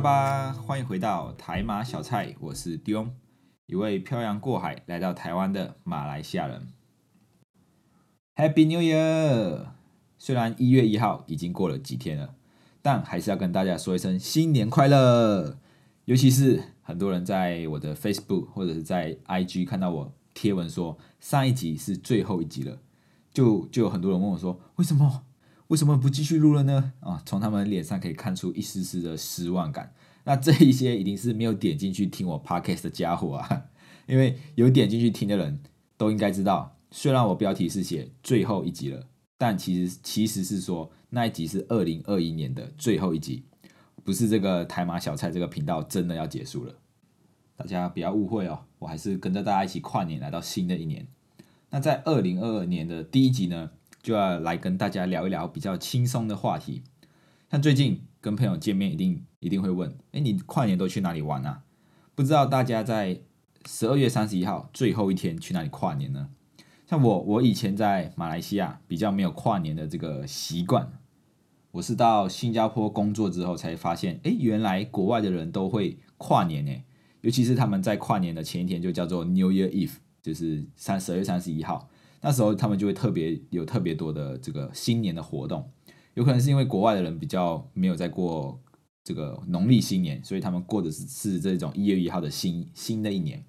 吧，欢迎回到台马小菜，我是 Dion，一位漂洋过海来到台湾的马来西亚人。Happy New Year！虽然一月一号已经过了几天了，但还是要跟大家说一声新年快乐。尤其是很多人在我的 Facebook 或者是在 IG 看到我贴文说上一集是最后一集了，就就有很多人问我说为什么？为什么不继续录了呢？啊，从他们脸上可以看出一丝丝的失望感。那这一些一定是没有点进去听我 podcast 的家伙啊，因为有点进去听的人都应该知道，虽然我标题是写最后一集了，但其实其实是说那一集是二零二一年的最后一集，不是这个台马小菜这个频道真的要结束了。大家不要误会哦，我还是跟着大家一起跨年来到新的一年。那在二零二二年的第一集呢？就要来跟大家聊一聊比较轻松的话题。像最近跟朋友见面，一定一定会问：哎，你跨年都去哪里玩啊？不知道大家在十二月三十一号最后一天去哪里跨年呢？像我，我以前在马来西亚比较没有跨年的这个习惯。我是到新加坡工作之后才发现，哎，原来国外的人都会跨年呢。尤其是他们在跨年的前一天就叫做 New Year Eve，就是三十二月三十一号。那时候他们就会特别有特别多的这个新年的活动，有可能是因为国外的人比较没有在过这个农历新年，所以他们过的是是这种一月一号的新新的一年。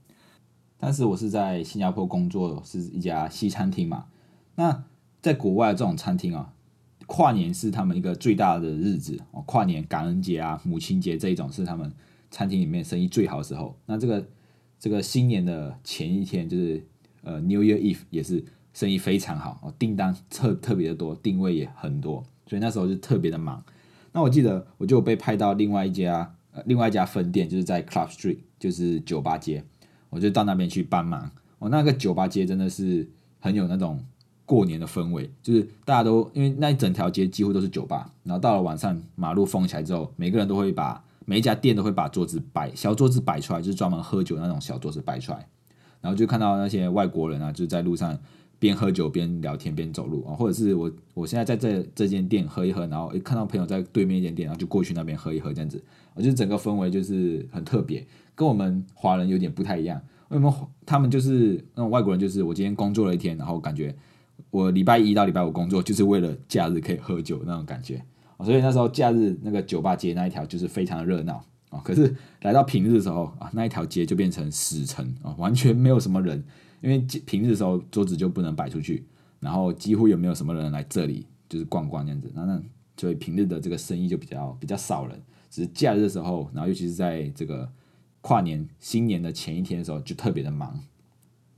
但是我是在新加坡工作，是一家西餐厅嘛。那在国外这种餐厅啊，跨年是他们一个最大的日子哦，跨年、感恩节啊、母亲节这一种是他们餐厅里面生意最好的时候。那这个这个新年的前一天就是呃 New Year Eve 也是。生意非常好哦，订单特特别的多，定位也很多，所以那时候就特别的忙。那我记得我就被派到另外一家呃另外一家分店，就是在 Club Street，就是酒吧街，我就到那边去帮忙。我那个酒吧街真的是很有那种过年的氛围，就是大家都因为那一整条街几乎都是酒吧，然后到了晚上马路封起来之后，每个人都会把每一家店都会把桌子摆小桌子摆出来，就是专门喝酒那种小桌子摆出来，然后就看到那些外国人啊，就在路上。边喝酒边聊天边走路啊，或者是我我现在在这这间店喝一喝，然后一看到朋友在对面一间店，然后就过去那边喝一喝这样子，我觉得整个氛围就是很特别，跟我们华人有点不太一样。为什么他们就是那种外国人？就是我今天工作了一天，然后感觉我礼拜一到礼拜五工作就是为了假日可以喝酒那种感觉所以那时候假日那个酒吧街那一条就是非常的热闹啊。可是来到平日的时候啊，那一条街就变成死城啊，完全没有什么人。因为平日的时候桌子就不能摆出去，然后几乎也没有什么人来这里就是逛逛这样子，那那所以平日的这个生意就比较比较少人，只是假日的时候，然后尤其是在这个跨年新年的前一天的时候就特别的忙。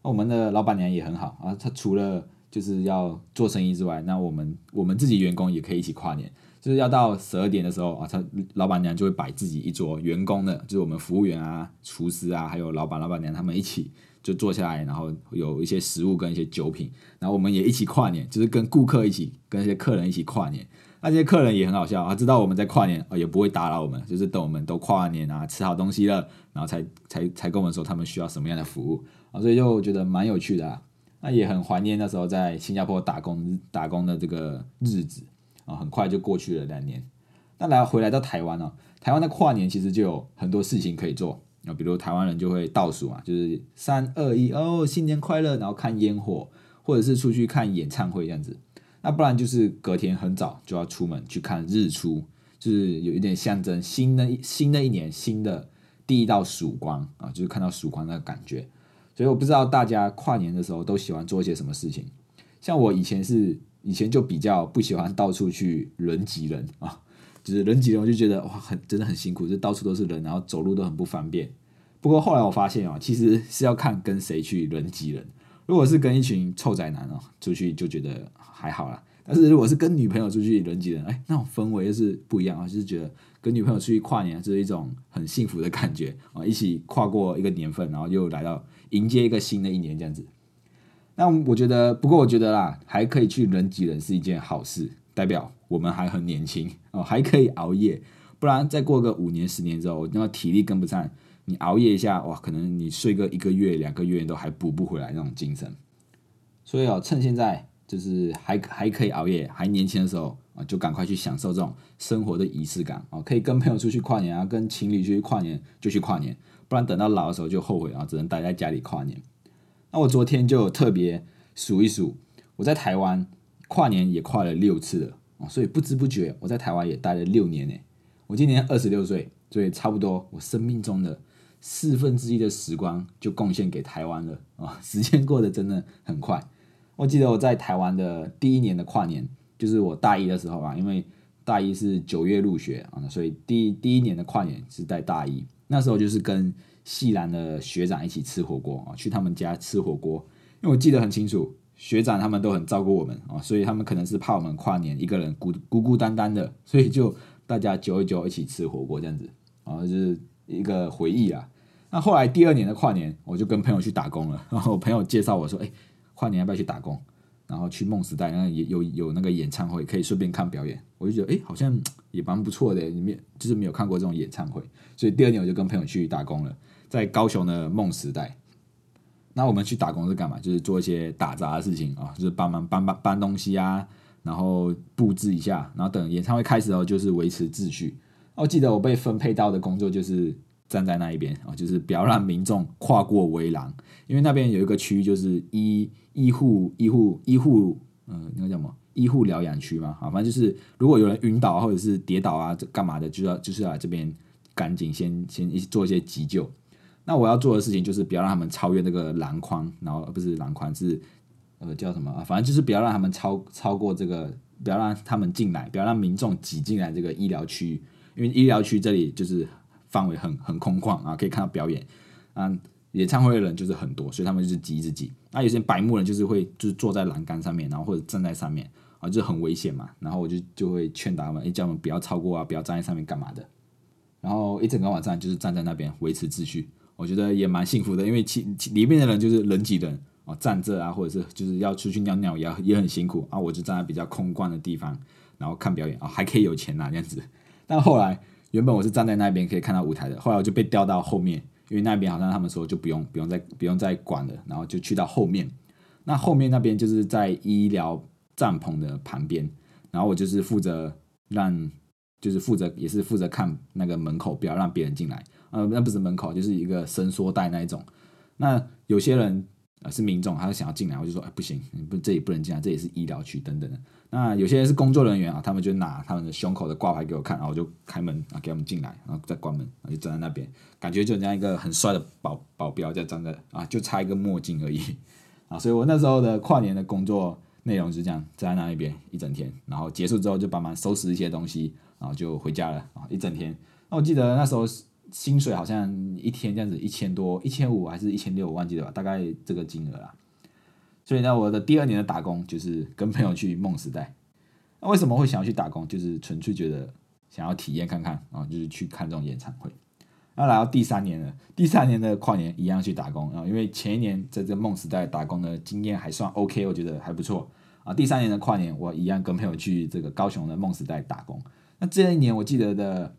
那我们的老板娘也很好啊，她除了就是要做生意之外，那我们我们自己员工也可以一起跨年，就是要到十二点的时候啊，她老板娘就会摆自己一桌员工的，就是我们服务员啊、厨师啊，还有老板老板娘他们一起。就坐下来，然后有一些食物跟一些酒品，然后我们也一起跨年，就是跟顾客一起，跟一些客人一起跨年。那些客人也很好笑啊，知道我们在跨年啊，也不会打扰我们，就是等我们都跨完年啊，吃好东西了，然后才才才跟我们说他们需要什么样的服务啊，所以就觉得蛮有趣的啊。那也很怀念那时候在新加坡打工打工的这个日子啊，很快就过去了两年。那来回来到台湾呢，台湾的跨年其实就有很多事情可以做。那比如台湾人就会倒数嘛，就是三二一哦，新年快乐，然后看烟火，或者是出去看演唱会这样子。那不然就是隔天很早就要出门去看日出，就是有一点象征新的新的一年新的第一道曙光啊，就是看到曙光那个感觉。所以我不知道大家跨年的时候都喜欢做些什么事情。像我以前是以前就比较不喜欢到处去人挤人啊。就是人挤人，我就觉得哇，很真的很辛苦，就到处都是人，然后走路都很不方便。不过后来我发现啊，其实是要看跟谁去人挤人。如果是跟一群臭宅男哦出去，就觉得还好啦。但是如果是跟女朋友出去人挤人，哎，那种氛围又是不一样啊，就是觉得跟女朋友出去跨年，是一种很幸福的感觉啊，一起跨过一个年份，然后又来到迎接一个新的一年这样子。那我觉得，不过我觉得啦，还可以去人挤人是一件好事。代表我们还很年轻哦，还可以熬夜，不然再过个五年十年之后，那体力跟不上，你熬夜一下哇，可能你睡个一个月两个月都还补不回来那种精神。所以哦，趁现在就是还还可以熬夜，还年轻的时候，啊，就赶快去享受这种生活的仪式感啊，可以跟朋友出去跨年啊，跟情侣出去跨年就去跨年，不然等到老的时候就后悔啊，只能待在家里跨年。那我昨天就特别数一数，我在台湾跨年也跨了六次了哦，所以不知不觉我在台湾也待了六年呢。我今年二十六岁，所以差不多我生命中的四分之一的时光就贡献给台湾了啊！时间过得真的很快。我记得我在台湾的第一年的跨年，就是我大一的时候啊，因为大一是九月入学啊，所以第第一年的跨年是在大一。那时候就是跟系兰的学长一起吃火锅啊，去他们家吃火锅。因为我记得很清楚，学长他们都很照顾我们啊，所以他们可能是怕我们跨年一个人孤孤孤单单的，所以就大家揪一揪一起吃火锅这样子啊，就是一个回忆啊。那后来第二年的跨年，我就跟朋友去打工了，然 后我朋友介绍我说，哎。跨年要不要去打工？然后去梦时代，那也有有那个演唱会，可以顺便看表演。我就觉得，哎，好像也蛮不错的。里面就是没有看过这种演唱会，所以第二年我就跟朋友去打工了，在高雄的梦时代。那我们去打工是干嘛？就是做一些打杂的事情啊，就是帮忙搬搬搬东西啊，然后布置一下，然后等演唱会开始后，就是维持秩序。我记得我被分配到的工作就是。站在那一边啊，就是不要让民众跨过围栏，因为那边有一个区域就是医医护医护医护，嗯，那个叫什么医护疗养区嘛，啊，反正就是如果有人晕倒或者是跌倒啊，这干嘛的，就要就是来这边赶紧先先做一些急救。那我要做的事情就是不要让他们超越那个篮筐，然后不是篮筐是呃叫什么啊，反正就是不要让他们超超过这个，不要让他们进来，不要让民众挤进来这个医疗区域，因为医疗区这里就是。范围很很空旷啊，可以看到表演啊，演唱会的人就是很多，所以他们就是挤一挤。那有些白目人就是会就是坐在栏杆上面，然后或者站在上面啊，就很危险嘛。然后我就就会劝导他们，叫他们不要超过啊，不要站在上面干嘛的。然后一整个晚上就是站在那边维持秩序，我觉得也蛮幸福的，因为其其里面的人就是人挤人啊，站着啊，或者是就是要出去尿尿也也很辛苦啊。我就站在比较空旷的地方，然后看表演啊，还可以有钱拿这样子。但后来。原本我是站在那边可以看到舞台的，后来我就被调到后面，因为那边好像他们说就不用不用再不用再管了，然后就去到后面。那后面那边就是在医疗帐篷的旁边，然后我就是负责让，就是负责也是负责看那个门口，不要让别人进来。呃，那不是门口，就是一个伸缩带那一种。那有些人。啊，是民众，他想要进来，我就说，哎，不行，不，这里不能进来，这也是医疗区等等的。那有些人是工作人员啊，他们就拿他们的胸口的挂牌给我看，然后我就开门啊，给他们进来，然后再关门，然后就站在那边，感觉就像一个很帅的保保镖在站在啊，就差一个墨镜而已 啊。所以我那时候的跨年的工作内容是这样，站在那一边一整天，然后结束之后就帮忙收拾一些东西，然后就回家了啊，一整天。那我记得那时候。薪水好像一天这样子一千多，一千五还是一千六，我忘记了？大概这个金额啦。所以呢，我的第二年的打工就是跟朋友去梦时代。那为什么会想要去打工？就是纯粹觉得想要体验看看啊，就是去看这种演唱会。那来到第三年了，第三年的跨年一样去打工啊，因为前一年在这梦时代打工的经验还算 OK，我觉得还不错啊。第三年的跨年我一样跟朋友去这个高雄的梦时代打工。那这一年我记得的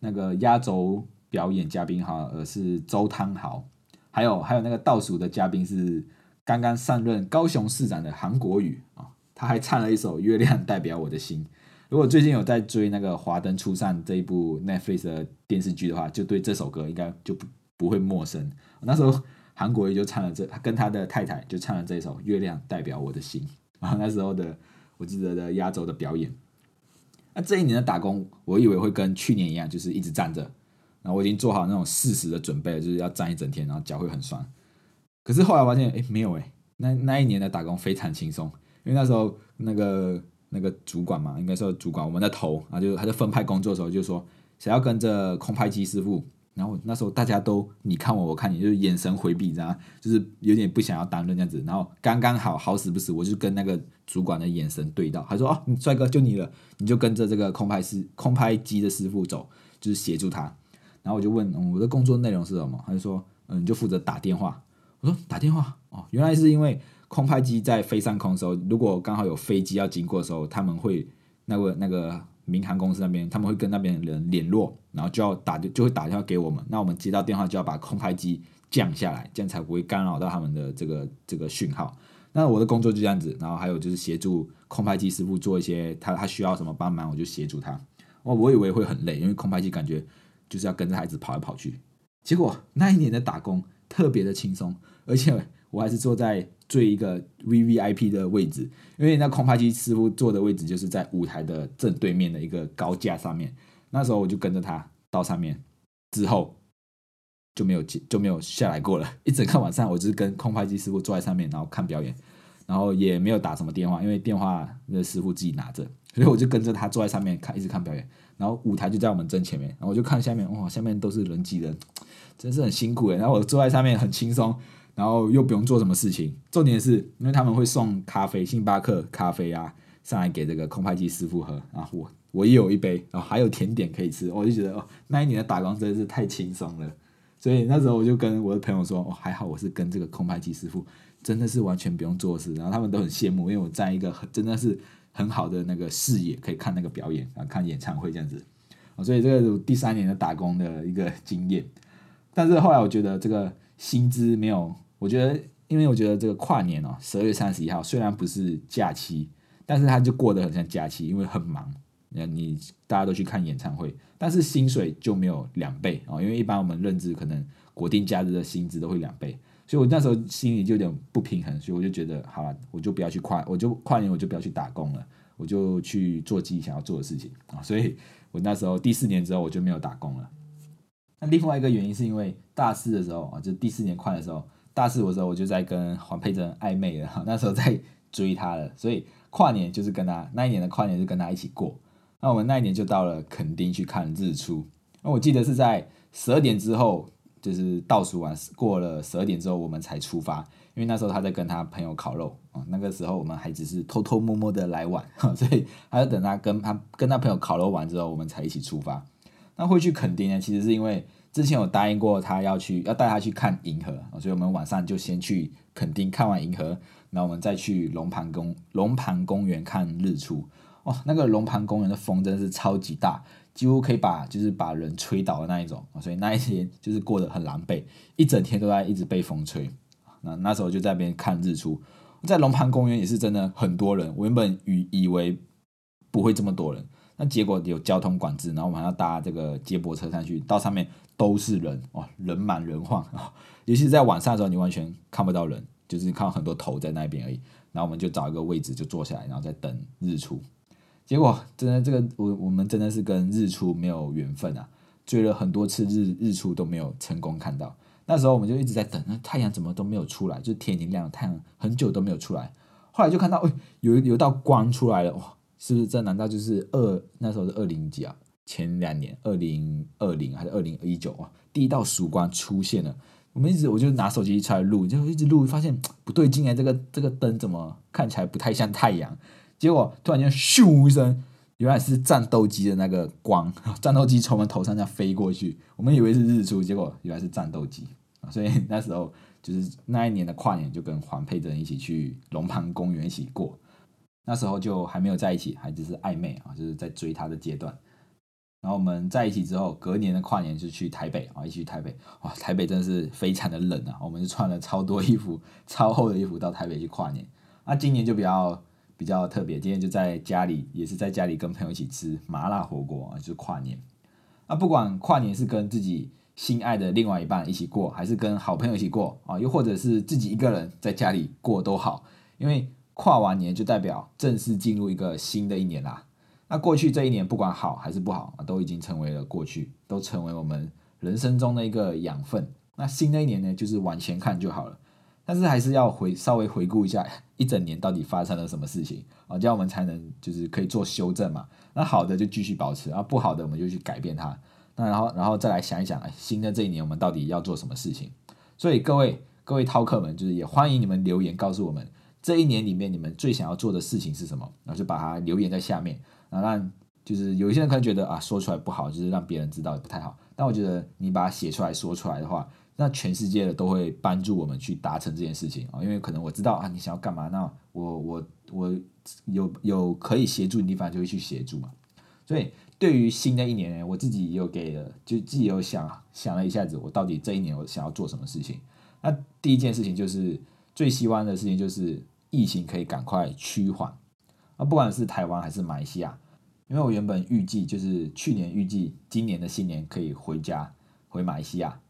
那个压轴。表演嘉宾哈，呃是周汤豪，还有还有那个倒数的嘉宾是刚刚上任高雄市长的韩国宇啊，他还唱了一首《月亮代表我的心》。如果最近有在追那个《华灯初上》这一部 Netflix 的电视剧的话，就对这首歌应该就不不会陌生。那时候韩国瑜就唱了这，跟他的太太就唱了这一首《月亮代表我的心》啊。那时候的我记得的压轴的表演。那这一年的打工，我以为会跟去年一样，就是一直站着。然后我已经做好那种事实的准备，就是要站一整天，然后脚会很酸。可是后来发现，哎，没有哎，那那一年的打工非常轻松，因为那时候那个那个主管嘛，应该说主管，我们的头啊，就他就分派工作的时候就说，谁要跟着空拍机师傅。然后那时候大家都你看我，我看你，就是眼神回避，这样就是有点不想要担任这样子。然后刚刚好好死不死，我就跟那个主管的眼神对到，他说：“哦，帅哥就你了，你就跟着这个空拍师空拍机的师傅走，就是协助他。”然后我就问我的工作内容是什么，他就说，嗯，就负责打电话。我说打电话哦，原来是因为空拍机在飞上空的时候，如果刚好有飞机要经过的时候，他们会那个那个民航公司那边他们会跟那边人联络，然后就要打就会打电话给我们，那我们接到电话就要把空拍机降下来，这样才不会干扰到他们的这个这个讯号。那我的工作就这样子，然后还有就是协助空拍机师傅做一些他他需要什么帮忙，我就协助他。哦，我以为会很累，因为空拍机感觉就是要跟着孩子跑来跑去。结果那一年的打工特别的轻松，而且我还是坐在最一个 V V I P 的位置，因为那空拍机师傅坐的位置就是在舞台的正对面的一个高架上面。那时候我就跟着他到上面，之后就没有就没有下来过了。一整个晚上，我就是跟空拍机师傅坐在上面，然后看表演，然后也没有打什么电话，因为电话那师傅自己拿着，所以我就跟着他坐在上面看，一直看表演。然后舞台就在我们正前面，然后我就看下面，哇，下面都是人挤人，真是很辛苦诶。然后我坐在上面很轻松，然后又不用做什么事情。重点是因为他们会送咖啡，星巴克咖啡啊，上来给这个空拍机师傅喝啊，我我也有一杯，然后还有甜点可以吃，我就觉得哦，那一年的打工真的是太轻松了。所以那时候我就跟我的朋友说，哦，还好我是跟这个空拍机师傅，真的是完全不用做事，然后他们都很羡慕，因为我在一个很真的是。很好的那个视野，可以看那个表演啊，看演唱会这样子啊，所以这个第三年的打工的一个经验。但是后来我觉得这个薪资没有，我觉得因为我觉得这个跨年哦，十二月三十一号虽然不是假期，但是它就过得很像假期，因为很忙。那你大家都去看演唱会，但是薪水就没有两倍哦，因为一般我们认知可能国定假日的薪资都会两倍。所以，我那时候心里就有点不平衡，所以我就觉得，好了，我就不要去跨，我就跨年，我就不要去打工了，我就去做自己想要做的事情啊。所以我那时候第四年之后，我就没有打工了。那另外一个原因是因为大四的时候啊，就第四年跨的时候，大四的时候我就在跟黄佩珍暧昧了，那时候在追她了，所以跨年就是跟她那一年的跨年就跟她一起过。那我们那一年就到了垦丁去看日出，那我记得是在十二点之后。就是倒数完过了十二点之后，我们才出发，因为那时候他在跟他朋友烤肉啊。那个时候我们还只是偷偷摸摸的来玩，所以还要等他跟他跟他朋友烤肉完之后，我们才一起出发。那会去垦丁呢？其实是因为之前有答应过他要去，要带他去看银河，所以我们晚上就先去垦丁看完银河，然后我们再去龙盘公龙盘公园看日出。哦，那个龙盘公园的风真的是超级大。几乎可以把就是把人吹倒的那一种，所以那一天就是过得很狼狈，一整天都在一直被风吹。那那时候就在那边看日出，在龙盘公园也是真的很多人。我原本以以为不会这么多人，那结果有交通管制，然后我们还要搭这个接驳车上去，到上面都是人，哇，人满人晃！尤其是在晚上的时候，你完全看不到人，就是看到很多头在那边而已。然后我们就找一个位置就坐下来，然后再等日出。结果真的，这个我我们真的是跟日出没有缘分啊！追了很多次日日出都没有成功看到。那时候我们就一直在等，那太阳怎么都没有出来，就是天已经亮了，太阳很久都没有出来。后来就看到，哎，有有道光出来了，哇！是不是这？难道就是二那时候是二零几啊？前两年，二零二零还是二零一九啊？第一道曙光出现了。我们一直我就拿手机出来录，就一直录，发现不对劲哎，这个这个灯怎么看起来不太像太阳？结果突然间咻一声，原来是战斗机的那个光，战斗机从我们头上这样飞过去，我们以为是日出，结果原来是战斗机！所以那时候就是那一年的跨年，就跟黄佩珍一起去龙盘公园一起过。那时候就还没有在一起，还只是暧昧啊，就是在追她的阶段。然后我们在一起之后，隔年的跨年就去台北啊，一起去台北。哇，台北真的是非常的冷啊，我们就穿了超多衣服、超厚的衣服到台北去跨年。那今年就比较。比较特别，今天就在家里，也是在家里跟朋友一起吃麻辣火锅啊，就是跨年。那不管跨年是跟自己心爱的另外一半一起过，还是跟好朋友一起过啊，又或者是自己一个人在家里过都好，因为跨完年就代表正式进入一个新的一年啦。那过去这一年不管好还是不好，都已经成为了过去，都成为我们人生中的一个养分。那新的一年呢，就是往前看就好了。但是还是要回稍微回顾一下一整年到底发生了什么事情啊，这样我们才能就是可以做修正嘛。那好的就继续保持，然后不好的我们就去改变它。那然后然后再来想一想，新的这一年我们到底要做什么事情？所以各位各位饕客们，就是也欢迎你们留言告诉我们，这一年里面你们最想要做的事情是什么？然后就把它留言在下面，然后让就是有些人可能觉得啊说出来不好，就是让别人知道不太好。但我觉得你把它写出来说出来的话。那全世界的都会帮助我们去达成这件事情啊，因为可能我知道啊，你想要干嘛，那我我我有有可以协助的地方就会去协助嘛。所以对于新的一年，我自己有给了，就自己有想想了一下子，我到底这一年我想要做什么事情。那第一件事情就是最希望的事情就是疫情可以赶快趋缓啊，不管是台湾还是马来西亚，因为我原本预计就是去年预计今年的新年可以回家回马来西亚，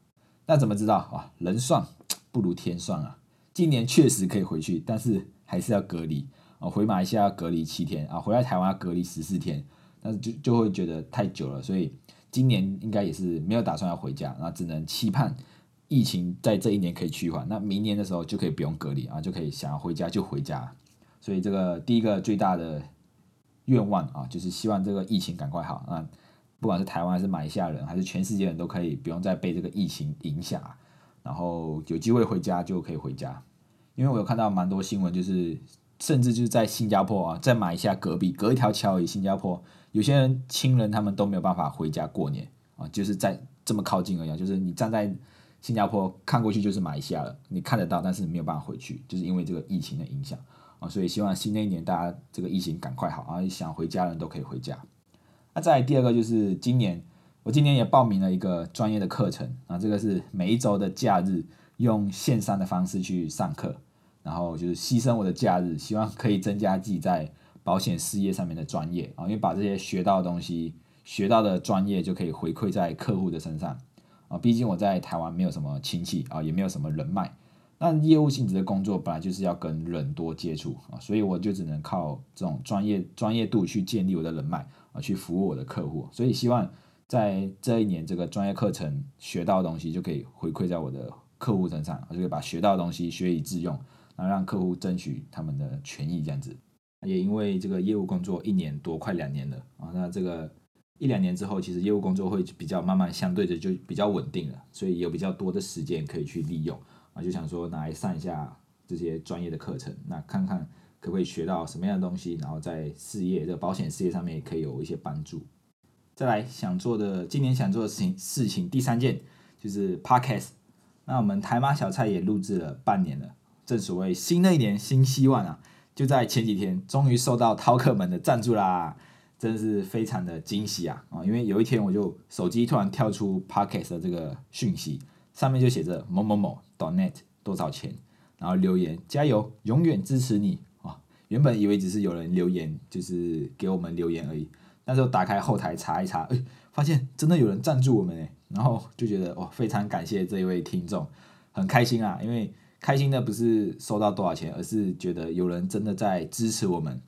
那怎么知道啊？人算不如天算啊！今年确实可以回去，但是还是要隔离啊，回马来西亚要隔离七天啊，回来台湾要隔离十四天，但是就就会觉得太久了，所以今年应该也是没有打算要回家，那只能期盼。疫情在这一年可以趋缓，那明年的时候就可以不用隔离啊，就可以想要回家就回家。所以这个第一个最大的愿望啊，就是希望这个疫情赶快好啊，不管是台湾还是马来西亚人，还是全世界人都可以不用再被这个疫情影响，然后有机会回家就可以回家。因为我有看到蛮多新闻，就是甚至就是在新加坡啊，在马来西亚隔壁隔一条桥而已新加坡，有些人亲人他们都没有办法回家过年啊，就是在这么靠近而已，就是你站在。新加坡看过去就是马来西亚了，你看得到，但是没有办法回去，就是因为这个疫情的影响啊，所以希望新的一年大家这个疫情赶快好啊，想回家人都可以回家。那再第二个就是今年，我今年也报名了一个专业的课程啊，这个是每一周的假日用线上的方式去上课，然后就是牺牲我的假日，希望可以增加自己在保险事业上面的专业啊，因为把这些学到的东西、学到的专业就可以回馈在客户的身上。啊，毕竟我在台湾没有什么亲戚啊，也没有什么人脉。那业务性质的工作本来就是要跟人多接触啊，所以我就只能靠这种专业专业度去建立我的人脉啊，去服务我的客户。所以希望在这一年这个专业课程学到的东西，就可以回馈在我的客户身上，我就可以把学到的东西学以致用，然后让客户争取他们的权益这样子。也因为这个业务工作一年多，快两年了啊，那这个。一两年之后，其实业务工作会比较慢慢相对的就比较稳定了，所以有比较多的时间可以去利用啊，就想说拿来上一下这些专业的课程，那看看可不可以学到什么样的东西，然后在事业这个保险事业上面也可以有一些帮助。再来想做的，今年想做的事情事情第三件就是 podcast。那我们台马小菜也录制了半年了，正所谓新的一年新希望啊，就在前几天终于收到饕客们的赞助啦。真是非常的惊喜啊！啊，因为有一天我就手机突然跳出 Podcast 的这个讯息，上面就写着某某某 Donut 多少钱，然后留言加油，永远支持你！原本以为只是有人留言，就是给我们留言而已，那时候打开后台查一查，哎，发现真的有人赞助我们哎，然后就觉得哇，非常感谢这一位听众，很开心啊！因为开心的不是收到多少钱，而是觉得有人真的在支持我们。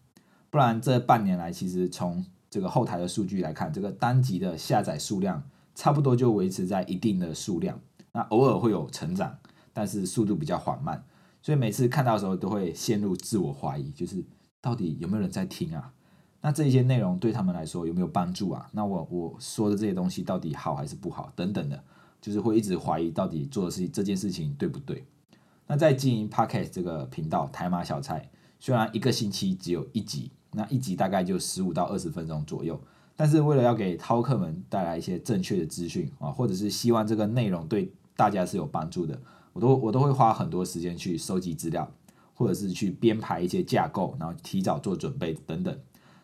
不然这半年来，其实从这个后台的数据来看，这个单集的下载数量差不多就维持在一定的数量，那偶尔会有成长，但是速度比较缓慢，所以每次看到的时候都会陷入自我怀疑，就是到底有没有人在听啊？那这些内容对他们来说有没有帮助啊？那我我说的这些东西到底好还是不好？等等的，就是会一直怀疑到底做的事这件事情对不对？那在经营 Podcast 这个频道台马小菜，虽然一个星期只有一集。那一集大概就十五到二十分钟左右，但是为了要给饕客们带来一些正确的资讯啊，或者是希望这个内容对大家是有帮助的，我都我都会花很多时间去收集资料，或者是去编排一些架构，然后提早做准备等等。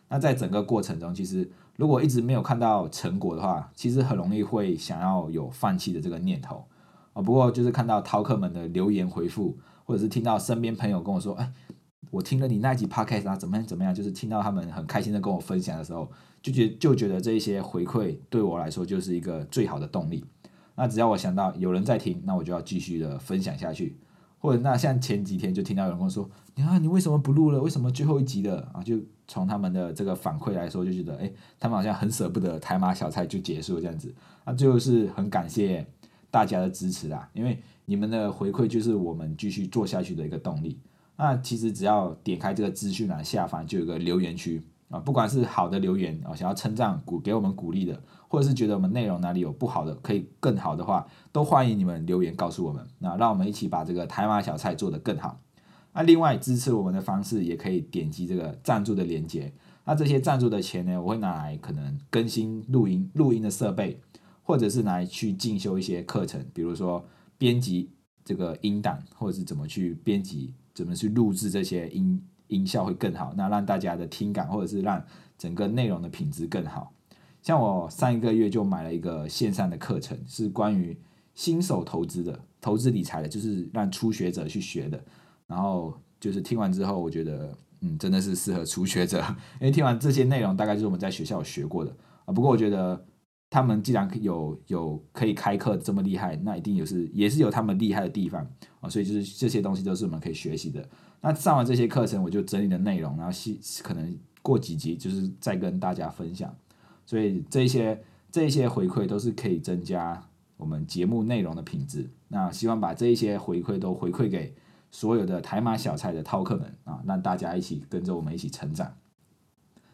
那在整个过程中，其实如果一直没有看到成果的话，其实很容易会想要有放弃的这个念头啊。不过就是看到饕客们的留言回复，或者是听到身边朋友跟我说，哎。我听了你那集 podcast 啊，怎么样怎么样？就是听到他们很开心的跟我分享的时候，就觉就觉得这一些回馈对我来说就是一个最好的动力。那只要我想到有人在听，那我就要继续的分享下去。或者那像前几天就听到有人跟我说：“你看你为什么不录了？为什么最后一集的啊？”就从他们的这个反馈来说，就觉得哎，他们好像很舍不得台马小菜就结束这样子。那最后是很感谢大家的支持啦，因为你们的回馈就是我们继续做下去的一个动力。那其实只要点开这个资讯栏下方就有个留言区啊，不管是好的留言啊，想要称赞鼓给我们鼓励的，或者是觉得我们内容哪里有不好的可以更好的话，都欢迎你们留言告诉我们。那让我们一起把这个台马小菜做得更好。那另外支持我们的方式也可以点击这个赞助的链接。那这些赞助的钱呢，我会拿来可能更新录音录音的设备，或者是来去进修一些课程，比如说编辑这个音档，或者是怎么去编辑。怎么去录制这些音音效会更好？那让大家的听感，或者是让整个内容的品质更好。像我上一个月就买了一个线上的课程，是关于新手投资的、投资理财的，就是让初学者去学的。然后就是听完之后，我觉得，嗯，真的是适合初学者，因为听完这些内容，大概就是我们在学校学过的啊。不过我觉得他们既然有有可以开课这么厉害，那一定也是也是有他们厉害的地方啊。所以就是这些东西都是我们可以学习的。那上完这些课程，我就整理的内容，然后细可能过几集就是再跟大家分享。所以这些这些回馈都是可以增加我们节目内容的品质。那希望把这一些回馈都回馈给。所有的台马小菜的饕客们啊，让大家一起跟着我们一起成长。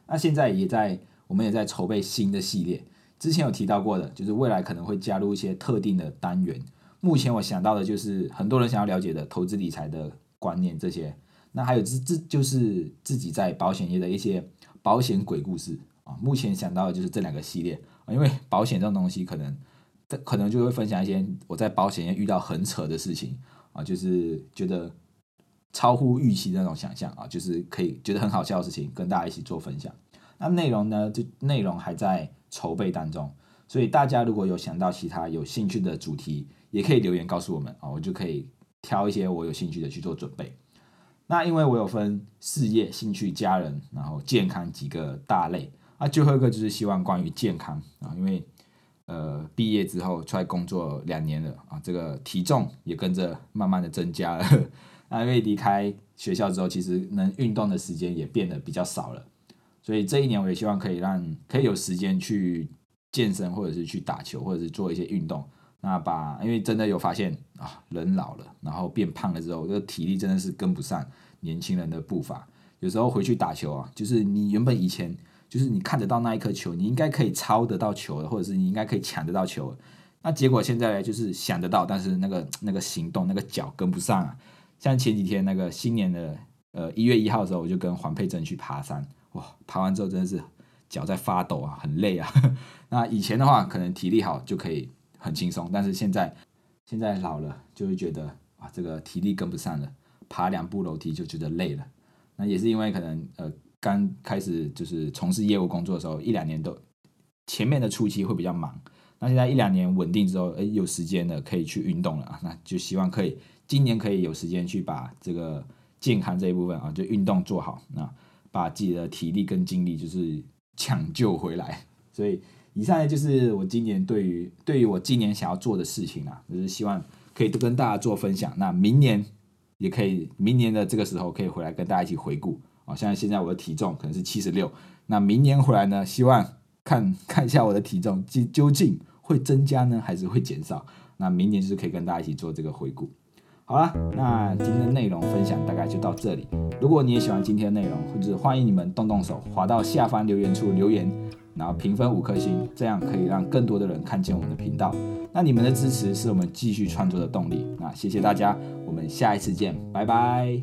那现在也在，我们也在筹备新的系列。之前有提到过的，就是未来可能会加入一些特定的单元。目前我想到的就是很多人想要了解的投资理财的观念这些。那还有自自就是自己在保险业的一些保险鬼故事啊。目前想到的就是这两个系列啊，因为保险这种东西，可能可能就会分享一些我在保险业遇到很扯的事情。啊，就是觉得超乎预期的那种想象啊，就是可以觉得很好笑的事情，跟大家一起做分享。那内容呢，就内容还在筹备当中，所以大家如果有想到其他有兴趣的主题，也可以留言告诉我们啊，我就可以挑一些我有兴趣的去做准备。那因为我有分事业、兴趣、家人，然后健康几个大类啊，最后一个就是希望关于健康啊，因为。呃，毕业之后出来工作两年了啊，这个体重也跟着慢慢的增加了。那因为离开学校之后，其实能运动的时间也变得比较少了。所以这一年我也希望可以让可以有时间去健身，或者是去打球，或者是做一些运动。那把因为真的有发现啊，人老了，然后变胖了之后，这个体力真的是跟不上年轻人的步伐。有时候回去打球啊，就是你原本以前。就是你看得到那一颗球，你应该可以抄得到球的，或者是你应该可以抢得到球。那结果现在，就是想得到，但是那个那个行动那个脚跟不上啊。像前几天那个新年的呃一月一号的时候，我就跟黄佩珍去爬山，哇，爬完之后真的是脚在发抖啊，很累啊。那以前的话，可能体力好就可以很轻松，但是现在现在老了，就会觉得哇，这个体力跟不上了，爬两步楼梯就觉得累了。那也是因为可能呃。刚开始就是从事业务工作的时候，一两年都前面的初期会比较忙。那现在一两年稳定之后，哎，有时间了可以去运动了啊。那就希望可以今年可以有时间去把这个健康这一部分啊，就运动做好，那把自己的体力跟精力就是抢救回来。所以以上就是我今年对于对于我今年想要做的事情啊，就是希望可以都跟大家做分享。那明年也可以，明年的这个时候可以回来跟大家一起回顾。好像现在我的体重可能是七十六，那明年回来呢？希望看看一下我的体重究究竟会增加呢，还是会减少？那明年就是可以跟大家一起做这个回顾。好了，那今天的内容分享大概就到这里。如果你也喜欢今天的内容，或者欢迎你们动动手，滑到下方留言处留言，然后评分五颗星这样可以让更多的人看见我们的频道。那你们的支持是我们继续创作的动力。那谢谢大家我们下一次见拜拜。